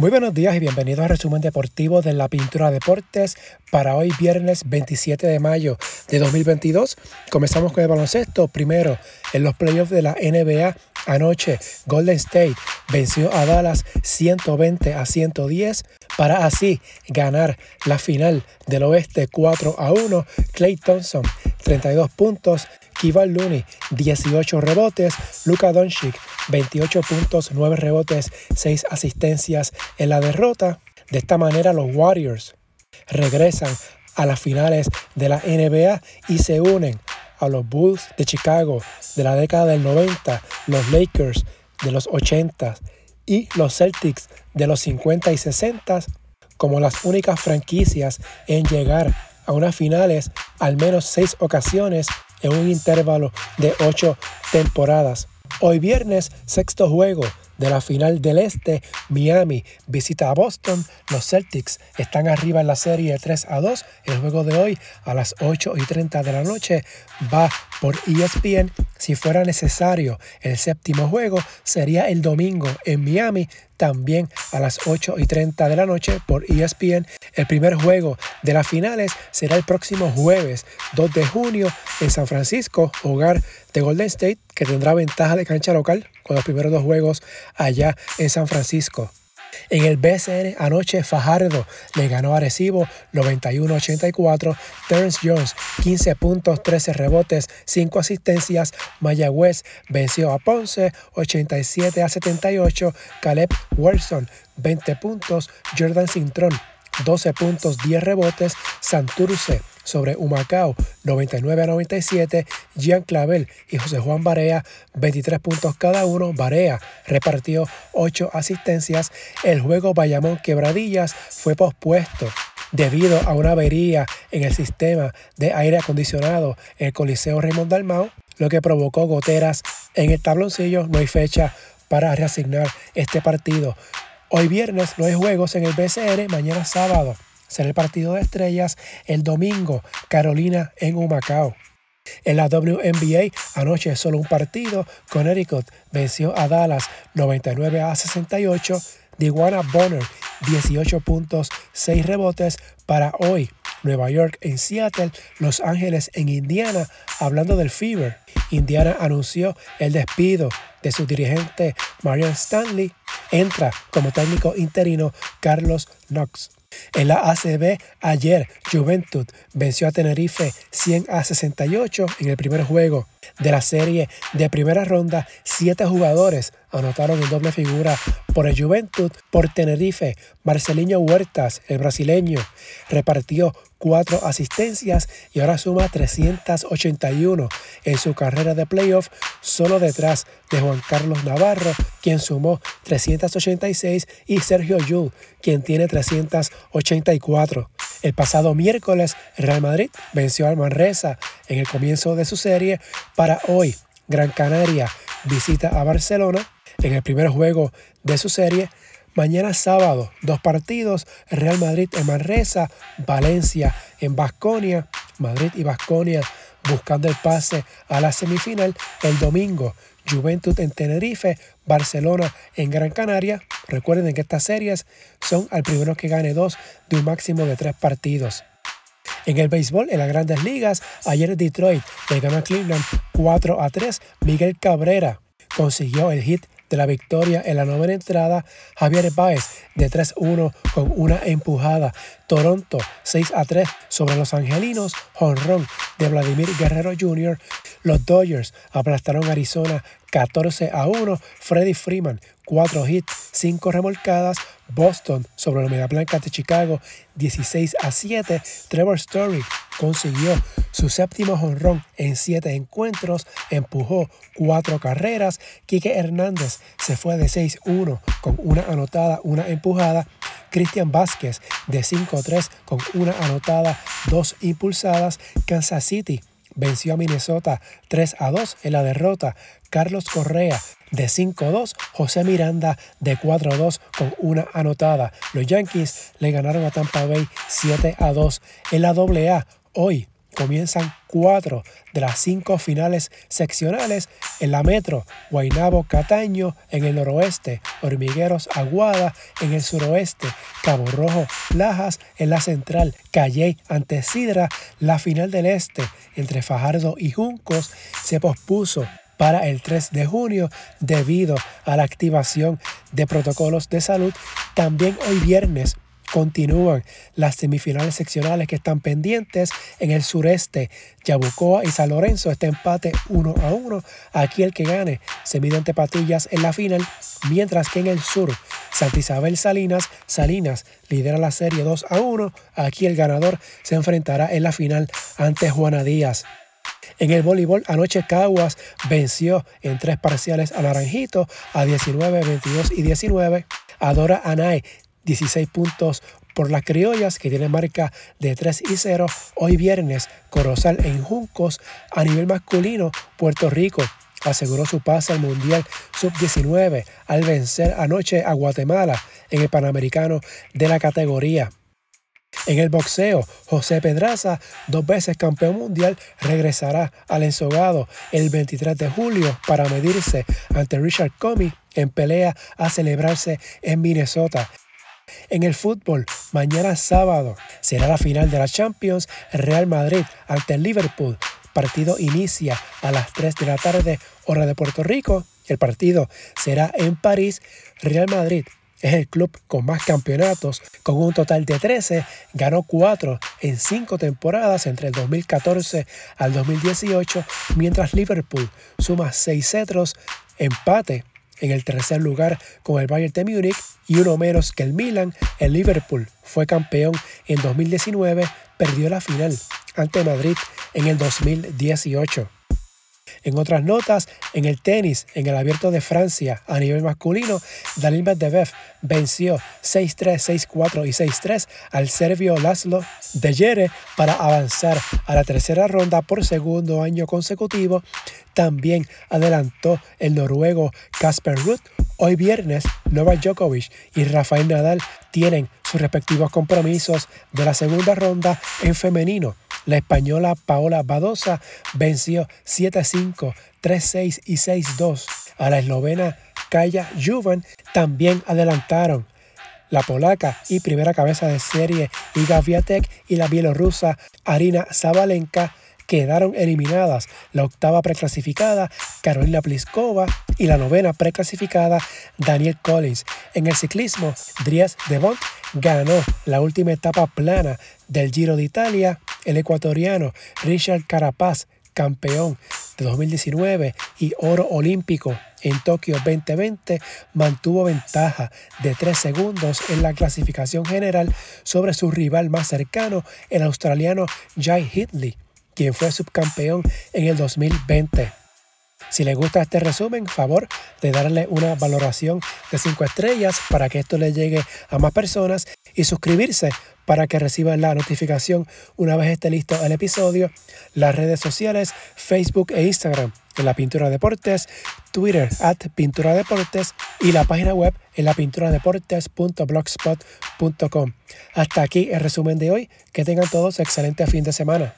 Muy buenos días y bienvenidos al resumen deportivo de la Pintura Deportes para hoy viernes 27 de mayo de 2022. Comenzamos con el baloncesto. Primero, en los playoffs de la NBA anoche, Golden State venció a Dallas 120 a 110 para así ganar la final del oeste 4 a 1. Clay Thompson 32 puntos, Kival Looney 18 rebotes, Luka Doncic 28 puntos, 9 rebotes, 6 asistencias en la derrota. De esta manera los Warriors regresan a las finales de la NBA y se unen a los Bulls de Chicago de la década del 90, los Lakers de los 80 y los Celtics de los 50 y 60 como las únicas franquicias en llegar a unas finales al menos seis ocasiones en un intervalo de ocho temporadas. Hoy viernes, sexto juego de la final del Este, Miami visita a Boston. Los Celtics están arriba en la serie 3 a 2. El juego de hoy a las 8 y 30 de la noche va por ESPN. Si fuera necesario, el séptimo juego sería el domingo en Miami, también a las 8 y 30 de la noche por ESPN. El primer juego de las finales será el próximo jueves 2 de junio en San Francisco, hogar de Golden State, que tendrá ventaja de cancha local con los primeros dos juegos allá en San Francisco. En el BCN anoche Fajardo le ganó a Recibo 91-84, Terence Jones 15 puntos, 13 rebotes, 5 asistencias, Mayagüez venció a Ponce 87 a 78, Caleb Wilson 20 puntos, Jordan Cintrón 12 puntos, 10 rebotes, Santurce sobre Humacao 99 a 97, Jean Clavel y José Juan Barea 23 puntos cada uno, Barea repartió 8 asistencias, el juego Bayamón Quebradillas fue pospuesto debido a una avería en el sistema de aire acondicionado en el Coliseo Raymond Dalmau, lo que provocó goteras en el tabloncillo, no hay fecha para reasignar este partido. Hoy viernes no hay juegos en el BCN, mañana sábado será el partido de estrellas, el domingo Carolina en Humacao. En la WNBA, anoche solo un partido, Connecticut venció a Dallas 99 a 68, Diguana Bonner 18 puntos, 6 rebotes para hoy. Nueva York en Seattle, Los Ángeles en Indiana, hablando del Fever. Indiana anunció el despido de su dirigente Marian Stanley. Entra como técnico interino Carlos Knox. En la ACB, ayer Juventud venció a Tenerife 100 a 68 en el primer juego de la serie de primera ronda. Siete jugadores anotaron en doble figura por el Juventud. Por Tenerife, Marcelinho Huertas, el brasileño, repartió cuatro asistencias y ahora suma 381 en su carrera de playoff, solo detrás de Juan Carlos Navarro, quien sumó 386, y Sergio Yul, quien tiene 384. El pasado miércoles, Real Madrid venció al Manresa en el comienzo de su serie. Para hoy, Gran Canaria visita a Barcelona en el primer juego de su serie. Mañana sábado, dos partidos, Real Madrid en Manresa, Valencia en Basconia, Madrid y Basconia buscando el pase a la semifinal. El domingo, Juventud en Tenerife, Barcelona en Gran Canaria. Recuerden que estas series son al primero que gane dos de un máximo de tres partidos. En el béisbol, en las grandes ligas, ayer Detroit le ganó a Cleveland 4 a 3. Miguel Cabrera consiguió el hit de la victoria en la novena entrada, Javier Baez de 3-1 con una empujada. Toronto 6 a 3 sobre los Angelinos, honrón de Vladimir Guerrero Jr. Los Dodgers aplastaron Arizona 14 a 1. Freddie Freeman 4 hits, 5 remolcadas. Boston sobre la Media Blanca de Chicago 16 a 7. Trevor Story consiguió su séptimo jonrón en 7 encuentros, empujó 4 carreras. Quique Hernández se fue de 6-1 con una anotada, una empujada. Cristian Vázquez de 5-3 con una anotada, dos impulsadas. Kansas City venció a Minnesota 3 a 2 en la derrota. Carlos Correa de 5-2, José Miranda de 4-2 con una anotada. Los Yankees le ganaron a Tampa Bay 7 a 2 en la AA. Hoy comienzan cuatro de las cinco finales seccionales en la metro, Guaynabo Cataño en el noroeste, Hormigueros Aguada en el suroeste, Cabo Rojo Lajas en la central, Calley ante Sidra, la final del este entre Fajardo y Juncos se pospuso para el 3 de junio debido a la activación de protocolos de salud. También hoy viernes continúan las semifinales seccionales que están pendientes en el sureste. Yabucoa y San Lorenzo este empate 1 a 1. Aquí el que gane se mide ante Patillas en la final, mientras que en el sur Santa Isabel Salinas, Salinas lidera la serie 2 a 1. Aquí el ganador se enfrentará en la final ante Juana Díaz. En el voleibol, anoche Caguas venció en tres parciales a Naranjito a 19, 22 y 19. Adora Anay 16 puntos por las criollas que tienen marca de 3 y 0. Hoy viernes, Corozal en Juncos a nivel masculino, Puerto Rico aseguró su pase al Mundial Sub-19 al vencer anoche a Guatemala en el Panamericano de la categoría. En el boxeo, José Pedraza, dos veces campeón mundial, regresará al ensogado el 23 de julio para medirse ante Richard Comey en pelea a celebrarse en Minnesota. En el fútbol, mañana sábado será la final de la Champions Real Madrid ante el Liverpool. Partido inicia a las 3 de la tarde, hora de Puerto Rico. El partido será en París. Real Madrid es el club con más campeonatos, con un total de 13, ganó 4 en 5 temporadas entre el 2014 al 2018, mientras Liverpool suma 6 cetros, empate en el tercer lugar con el Bayern de Múnich y uno menos que el Milan. El Liverpool fue campeón en 2019, perdió la final ante Madrid en el 2018. En otras notas, en el tenis, en el abierto de Francia a nivel masculino, Daniil Medvedev venció 6-3, 6-4 y 6-3 al serbio Laszlo Dejere para avanzar a la tercera ronda por segundo año consecutivo. También adelantó el noruego Casper Ruth. Hoy viernes, Novak Djokovic y Rafael Nadal tienen sus respectivos compromisos de la segunda ronda en femenino. La española Paola Badosa venció 7-5, 3-6 y 6-2 a la eslovena Kaya Juvan. También adelantaron la polaca y primera cabeza de serie Iga Viatek y la bielorrusa Arina Zabalenka quedaron eliminadas la octava preclasificada Carolina Pliskova y la novena preclasificada Daniel Collins. En el ciclismo, Dries de Bont ganó la última etapa plana del Giro de Italia. El ecuatoriano Richard Carapaz, campeón de 2019 y oro olímpico en Tokio 2020, mantuvo ventaja de 3 segundos en la clasificación general sobre su rival más cercano, el australiano Jai Hindley quien fue subcampeón en el 2020. Si les gusta este resumen, favor de darle una valoración de 5 estrellas para que esto le llegue a más personas y suscribirse para que reciban la notificación una vez esté listo el episodio. Las redes sociales, Facebook e Instagram en la Pintura Deportes, Twitter at Pintura Deportes y la página web en la Hasta aquí el resumen de hoy. Que tengan todos excelente fin de semana.